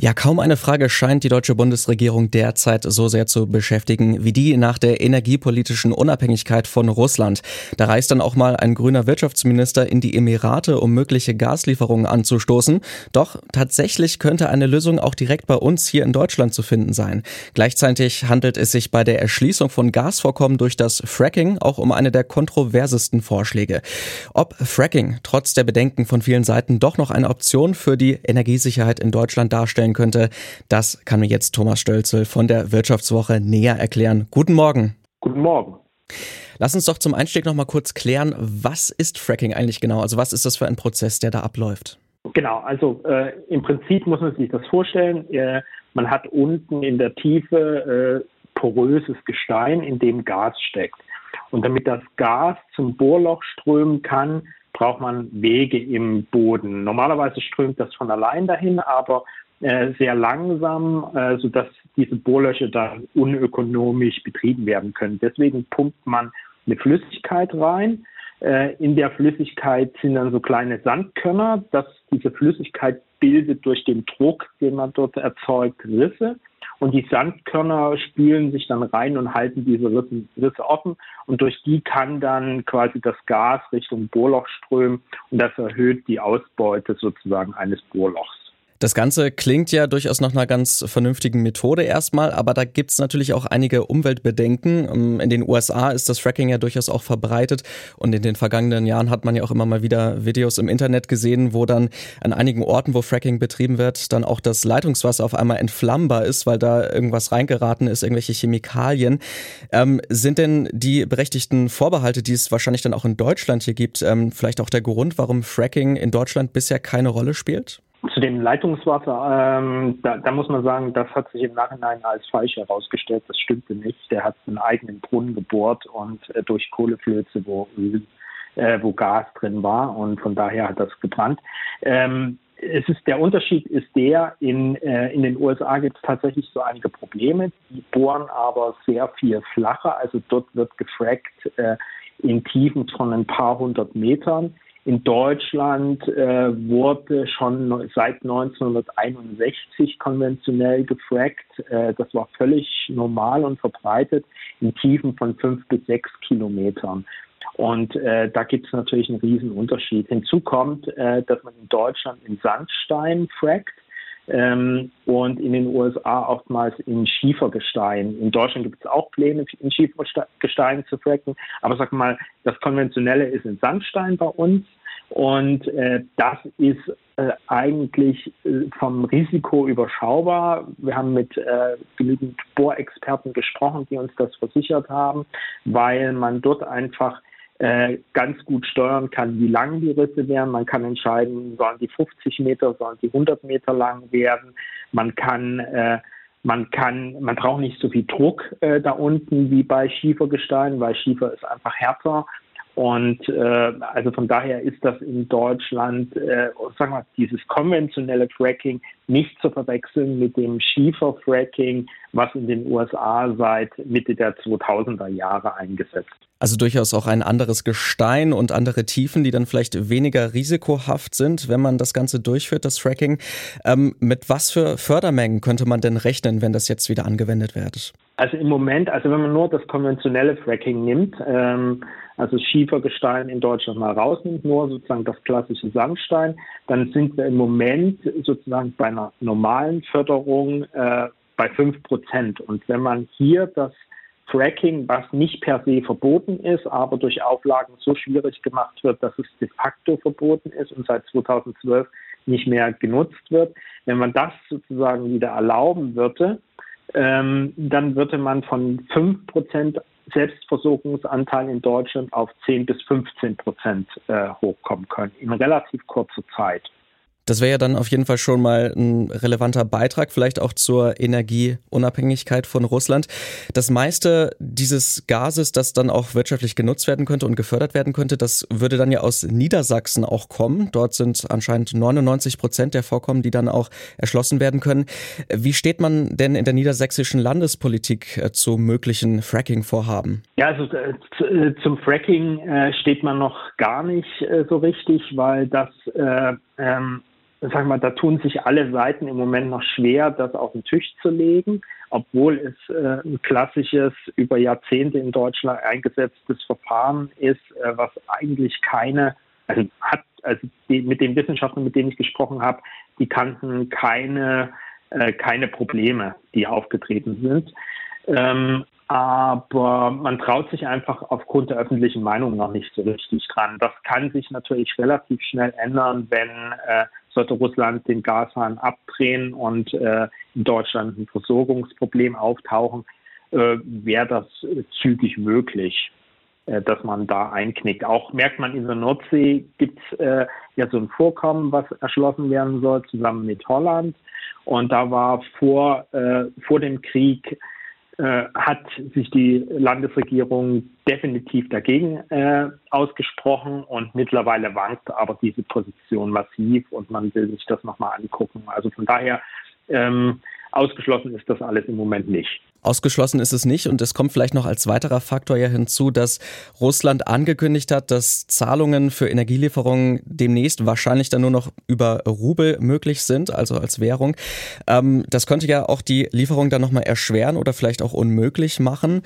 Ja, kaum eine Frage scheint die deutsche Bundesregierung derzeit so sehr zu beschäftigen wie die nach der energiepolitischen Unabhängigkeit von Russland. Da reist dann auch mal ein grüner Wirtschaftsminister in die Emirate, um mögliche Gaslieferungen anzustoßen. Doch tatsächlich könnte eine Lösung auch direkt bei uns hier in Deutschland zu finden sein. Gleichzeitig handelt es sich bei der Erschließung von Gasvorkommen durch das Fracking auch um eine der kontroversesten Vorschläge. Ob Fracking trotz der Bedenken von vielen Seiten doch noch eine Option für die Energiesicherheit in Deutschland darstellen sein könnte. Das kann mir jetzt Thomas Stölzel von der Wirtschaftswoche näher erklären. Guten Morgen. Guten Morgen. Lass uns doch zum Einstieg noch mal kurz klären, was ist Fracking eigentlich genau? Also was ist das für ein Prozess, der da abläuft? Genau, also äh, im Prinzip muss man sich das vorstellen. Äh, man hat unten in der Tiefe äh, poröses Gestein, in dem Gas steckt. Und damit das Gas zum Bohrloch strömen kann, braucht man Wege im Boden. Normalerweise strömt das von allein dahin, aber äh, sehr langsam, äh, sodass diese Bohrlöcher dann unökonomisch betrieben werden können. Deswegen pumpt man eine Flüssigkeit rein. Äh, in der Flüssigkeit sind dann so kleine Sandkörner. dass diese Flüssigkeit bildet durch den Druck, den man dort erzeugt, Risse. Und die Sandkörner spülen sich dann rein und halten diese Risse, Risse offen. Und durch die kann dann quasi das Gas Richtung Bohrloch strömen. Und das erhöht die Ausbeute sozusagen eines Bohrlochs. Das Ganze klingt ja durchaus nach einer ganz vernünftigen Methode erstmal, aber da gibt's natürlich auch einige Umweltbedenken. Ähm, in den USA ist das Fracking ja durchaus auch verbreitet und in den vergangenen Jahren hat man ja auch immer mal wieder Videos im Internet gesehen, wo dann an einigen Orten, wo Fracking betrieben wird, dann auch das Leitungswasser auf einmal entflammbar ist, weil da irgendwas reingeraten ist, irgendwelche Chemikalien. Ähm, sind denn die berechtigten Vorbehalte, die es wahrscheinlich dann auch in Deutschland hier gibt, ähm, vielleicht auch der Grund, warum Fracking in Deutschland bisher keine Rolle spielt? Zu dem Leitungswasser, ähm, da, da, muss man sagen, das hat sich im Nachhinein als falsch herausgestellt. Das stimmte nicht. Der hat einen eigenen Brunnen gebohrt und äh, durch Kohleflöze, wo, äh, wo Gas drin war und von daher hat das gebrannt. Ähm, es ist der Unterschied ist der, in, äh, in den USA gibt es tatsächlich so einige Probleme. Die bohren aber sehr viel flacher. Also dort wird gefrackt äh, in Tiefen von ein paar hundert Metern. In Deutschland äh, wurde schon seit 1961 konventionell gefrackt. Äh, das war völlig normal und verbreitet in Tiefen von fünf bis sechs Kilometern. Und äh, da gibt es natürlich einen riesen Unterschied. Hinzu kommt, äh, dass man in Deutschland in Sandstein frackt ähm, und in den USA oftmals in Schiefergestein. In Deutschland gibt es auch Pläne, in Schiefergestein zu fracken, aber sag mal, das Konventionelle ist in Sandstein bei uns. Und äh, das ist äh, eigentlich äh, vom Risiko überschaubar. Wir haben mit äh, genügend Bohrexperten gesprochen, die uns das versichert haben, weil man dort einfach äh, ganz gut steuern kann, wie lang die Risse werden. Man kann entscheiden, sollen die 50 Meter, sollen die 100 Meter lang werden. Man kann äh, man kann, man braucht nicht so viel Druck äh, da unten wie bei Schiefergestein, weil Schiefer ist einfach härter und äh, also von daher ist das in Deutschland, äh, sagen wir, dieses konventionelle Fracking nicht zu verwechseln mit dem Schieferfracking, was in den USA seit Mitte der 2000er Jahre eingesetzt. Also durchaus auch ein anderes Gestein und andere Tiefen, die dann vielleicht weniger risikohaft sind, wenn man das Ganze durchführt, das Fracking. Ähm, mit was für Fördermengen könnte man denn rechnen, wenn das jetzt wieder angewendet wird? Also im Moment, also wenn man nur das konventionelle Fracking nimmt, ähm, also Schiefergestein in Deutschland mal rausnimmt, nur sozusagen das klassische Sandstein, dann sind wir im Moment sozusagen bei einer normalen Förderung äh, bei fünf Prozent. Und wenn man hier das Fracking, was nicht per se verboten ist, aber durch Auflagen so schwierig gemacht wird, dass es de facto verboten ist und seit 2012 nicht mehr genutzt wird. Wenn man das sozusagen wieder erlauben würde, ähm, dann würde man von 5% Selbstversorgungsanteil in Deutschland auf 10 bis 15 Prozent äh, hochkommen können in relativ kurzer Zeit. Das wäre ja dann auf jeden Fall schon mal ein relevanter Beitrag, vielleicht auch zur Energieunabhängigkeit von Russland. Das meiste dieses Gases, das dann auch wirtschaftlich genutzt werden könnte und gefördert werden könnte, das würde dann ja aus Niedersachsen auch kommen. Dort sind anscheinend 99 Prozent der Vorkommen, die dann auch erschlossen werden können. Wie steht man denn in der niedersächsischen Landespolitik äh, zu möglichen Fracking-Vorhaben? Ja, also äh, äh, zum Fracking steht man noch gar nicht so richtig, weil das ähm, sag mal, da tun sich alle Seiten im Moment noch schwer, das auf den Tisch zu legen, obwohl es äh, ein klassisches, über Jahrzehnte in Deutschland eingesetztes Verfahren ist, äh, was eigentlich keine, also hat, also die, mit den Wissenschaftlern, mit denen ich gesprochen habe, die kannten keine, äh, keine Probleme, die aufgetreten sind. Ähm, aber man traut sich einfach aufgrund der öffentlichen Meinung noch nicht so richtig dran. Das kann sich natürlich relativ schnell ändern, wenn äh, sollte Russland den Gashahn abdrehen und äh, in Deutschland ein Versorgungsproblem auftauchen, äh, wäre das zügig möglich, äh, dass man da einknickt. Auch merkt man in der Nordsee gibt es äh, ja so ein Vorkommen, was erschlossen werden soll, zusammen mit Holland. Und da war vor, äh, vor dem Krieg äh, hat sich die Landesregierung definitiv dagegen äh, ausgesprochen und mittlerweile wankt aber diese Position massiv und man will sich das nochmal angucken. Also von daher ähm, ausgeschlossen ist das alles im Moment nicht. Ausgeschlossen ist es nicht und es kommt vielleicht noch als weiterer Faktor ja hinzu, dass Russland angekündigt hat, dass Zahlungen für Energielieferungen demnächst wahrscheinlich dann nur noch über Rubel möglich sind, also als Währung. Ähm, das könnte ja auch die Lieferung dann nochmal erschweren oder vielleicht auch unmöglich machen.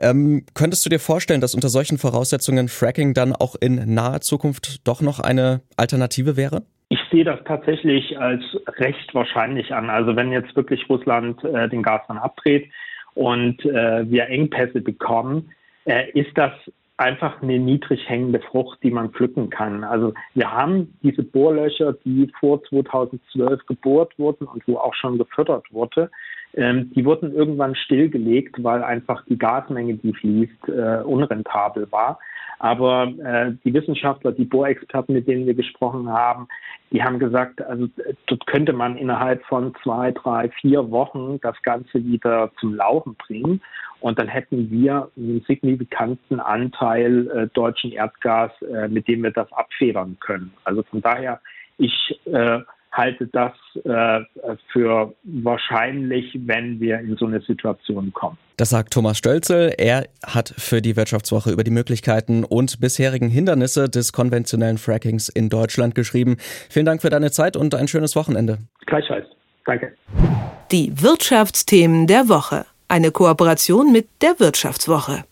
Ähm, könntest du dir vorstellen, dass unter solchen Voraussetzungen Fracking dann auch in naher Zukunft doch noch eine Alternative wäre? Ich sehe das tatsächlich als recht wahrscheinlich an. Also wenn jetzt wirklich Russland äh, den Gas dann abdreht und äh, wir Engpässe bekommen, äh, ist das einfach eine niedrig hängende Frucht, die man pflücken kann. Also wir haben diese Bohrlöcher, die vor 2012 gebohrt wurden und wo auch schon gefördert wurde, ähm, die wurden irgendwann stillgelegt, weil einfach die Gasmenge, die fließt, äh, unrentabel war. Aber äh, die Wissenschaftler, die Bohrexperten, mit denen wir gesprochen haben, die haben gesagt, also dort könnte man innerhalb von zwei, drei, vier Wochen das Ganze wieder zum Laufen bringen. Und dann hätten wir einen signifikanten Anteil äh, deutschen Erdgas, äh, mit dem wir das abfedern können. Also von daher, ich äh, halte das äh, für wahrscheinlich, wenn wir in so eine Situation kommen. Das sagt Thomas Stölzel. Er hat für die Wirtschaftswoche über die Möglichkeiten und bisherigen Hindernisse des konventionellen Frackings in Deutschland geschrieben. Vielen Dank für deine Zeit und ein schönes Wochenende. Gleichfalls. Danke. Die Wirtschaftsthemen der Woche. Eine Kooperation mit der Wirtschaftswoche.